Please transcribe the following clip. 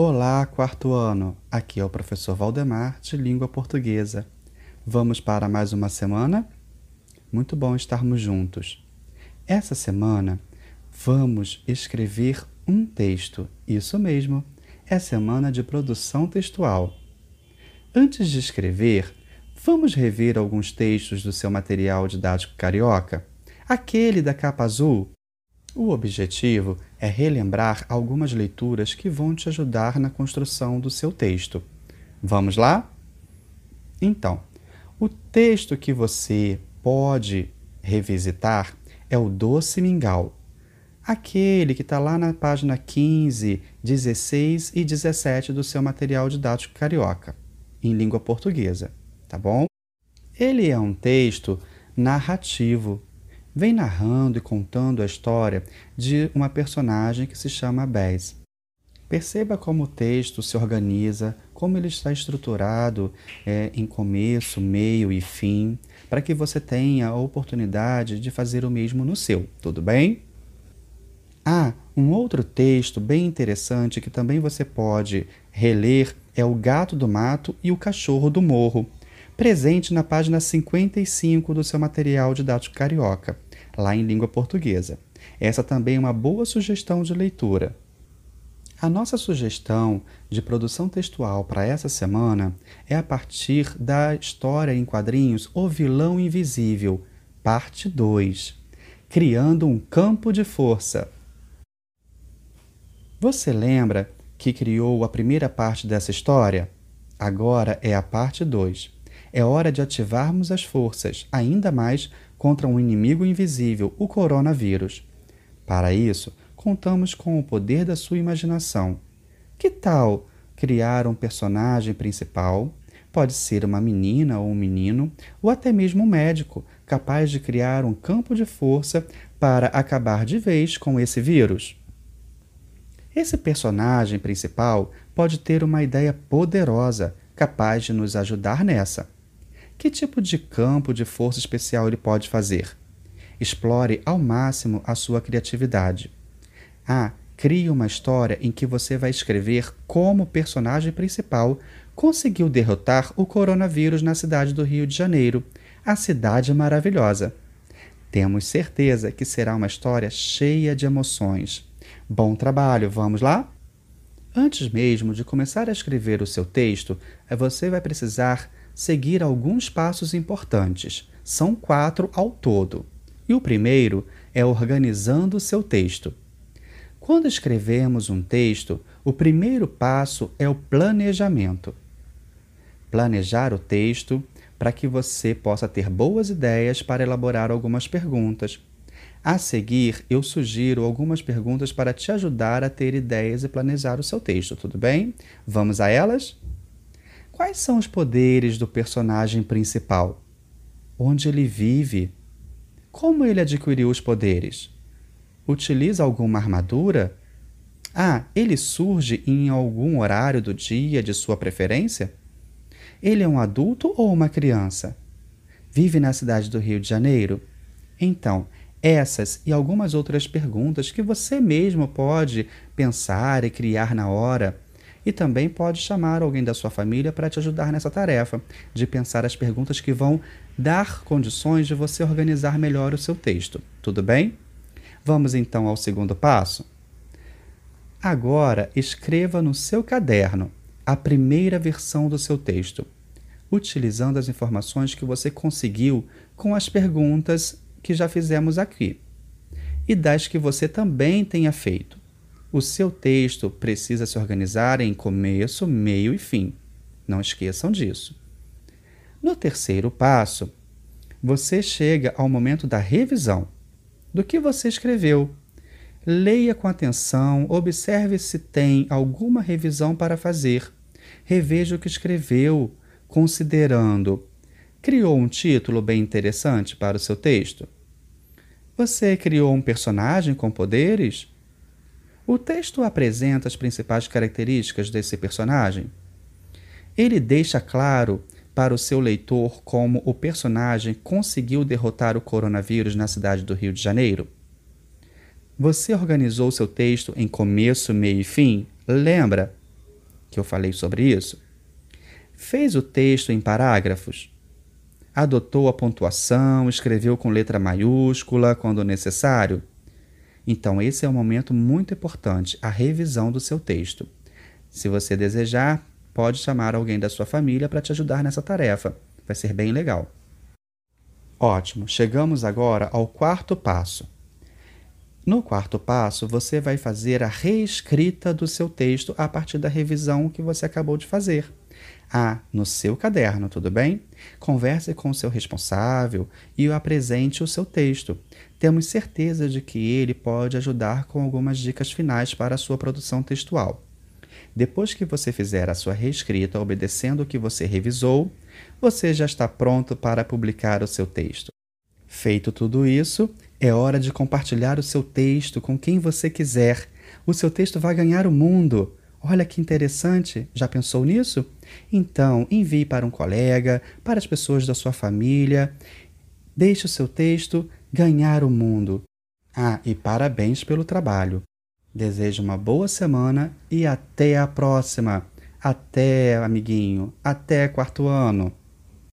Olá, quarto ano. Aqui é o professor Valdemar de Língua Portuguesa. Vamos para mais uma semana? Muito bom estarmos juntos. Essa semana vamos escrever um texto. Isso mesmo, é semana de produção textual. Antes de escrever, vamos rever alguns textos do seu material didático carioca, aquele da capa azul o objetivo é relembrar algumas leituras que vão te ajudar na construção do seu texto. Vamos lá? Então, o texto que você pode revisitar é o Doce Mingau, aquele que está lá na página 15, 16 e 17 do seu material didático carioca, em língua portuguesa, tá bom? Ele é um texto narrativo vem narrando e contando a história de uma personagem que se chama Bess. Perceba como o texto se organiza, como ele está estruturado é, em começo, meio e fim, para que você tenha a oportunidade de fazer o mesmo no seu, tudo bem? Ah, um outro texto bem interessante que também você pode reler é O Gato do Mato e o Cachorro do Morro, presente na página 55 do seu material didático carioca lá em língua portuguesa. Essa também é uma boa sugestão de leitura. A nossa sugestão de produção textual para essa semana é a partir da história em quadrinhos O Vilão Invisível, parte 2 Criando um Campo de Força. Você lembra que criou a primeira parte dessa história? Agora é a parte 2. É hora de ativarmos as forças, ainda mais contra um inimigo invisível, o coronavírus. Para isso, contamos com o poder da sua imaginação. Que tal criar um personagem principal? Pode ser uma menina ou um menino, ou até mesmo um médico, capaz de criar um campo de força para acabar de vez com esse vírus. Esse personagem principal pode ter uma ideia poderosa, capaz de nos ajudar nessa. Que tipo de campo de força especial ele pode fazer? Explore ao máximo a sua criatividade. Ah, crie uma história em que você vai escrever como o personagem principal conseguiu derrotar o coronavírus na cidade do Rio de Janeiro, a cidade maravilhosa. Temos certeza que será uma história cheia de emoções. Bom trabalho, vamos lá? Antes mesmo de começar a escrever o seu texto, você vai precisar seguir alguns passos importantes. São quatro ao todo. E o primeiro é organizando seu texto. Quando escrevemos um texto, o primeiro passo é o planejamento. Planejar o texto para que você possa ter boas ideias para elaborar algumas perguntas. A seguir, eu sugiro algumas perguntas para te ajudar a ter ideias e planejar o seu texto, tudo bem? Vamos a elas? Quais são os poderes do personagem principal? Onde ele vive? Como ele adquiriu os poderes? Utiliza alguma armadura? Ah, ele surge em algum horário do dia de sua preferência? Ele é um adulto ou uma criança? Vive na cidade do Rio de Janeiro? Então, essas e algumas outras perguntas que você mesmo pode pensar e criar na hora e também pode chamar alguém da sua família para te ajudar nessa tarefa, de pensar as perguntas que vão dar condições de você organizar melhor o seu texto. Tudo bem? Vamos então ao segundo passo? Agora, escreva no seu caderno a primeira versão do seu texto, utilizando as informações que você conseguiu com as perguntas que já fizemos aqui e das que você também tenha feito. O seu texto precisa se organizar em começo, meio e fim. Não esqueçam disso. No terceiro passo, você chega ao momento da revisão do que você escreveu. Leia com atenção, observe se tem alguma revisão para fazer. Reveja o que escreveu, considerando: criou um título bem interessante para o seu texto? Você criou um personagem com poderes? O texto apresenta as principais características desse personagem. Ele deixa claro para o seu leitor como o personagem conseguiu derrotar o coronavírus na cidade do Rio de Janeiro. Você organizou seu texto em começo, meio e fim? Lembra? que eu falei sobre isso? Fez o texto em parágrafos? Adotou a pontuação, escreveu com letra maiúscula quando necessário? Então, esse é um momento muito importante, a revisão do seu texto. Se você desejar, pode chamar alguém da sua família para te ajudar nessa tarefa. Vai ser bem legal. Ótimo, chegamos agora ao quarto passo. No quarto passo, você vai fazer a reescrita do seu texto a partir da revisão que você acabou de fazer. Ah, no seu caderno, tudo bem? Converse com o seu responsável e o apresente o seu texto. Temos certeza de que ele pode ajudar com algumas dicas finais para a sua produção textual. Depois que você fizer a sua reescrita obedecendo o que você revisou, você já está pronto para publicar o seu texto. Feito tudo isso, é hora de compartilhar o seu texto com quem você quiser. O seu texto vai ganhar o mundo. Olha que interessante! Já pensou nisso? Então, envie para um colega, para as pessoas da sua família. Deixe o seu texto ganhar o mundo. Ah, e parabéns pelo trabalho. Desejo uma boa semana e até a próxima. Até, amiguinho. Até quarto ano.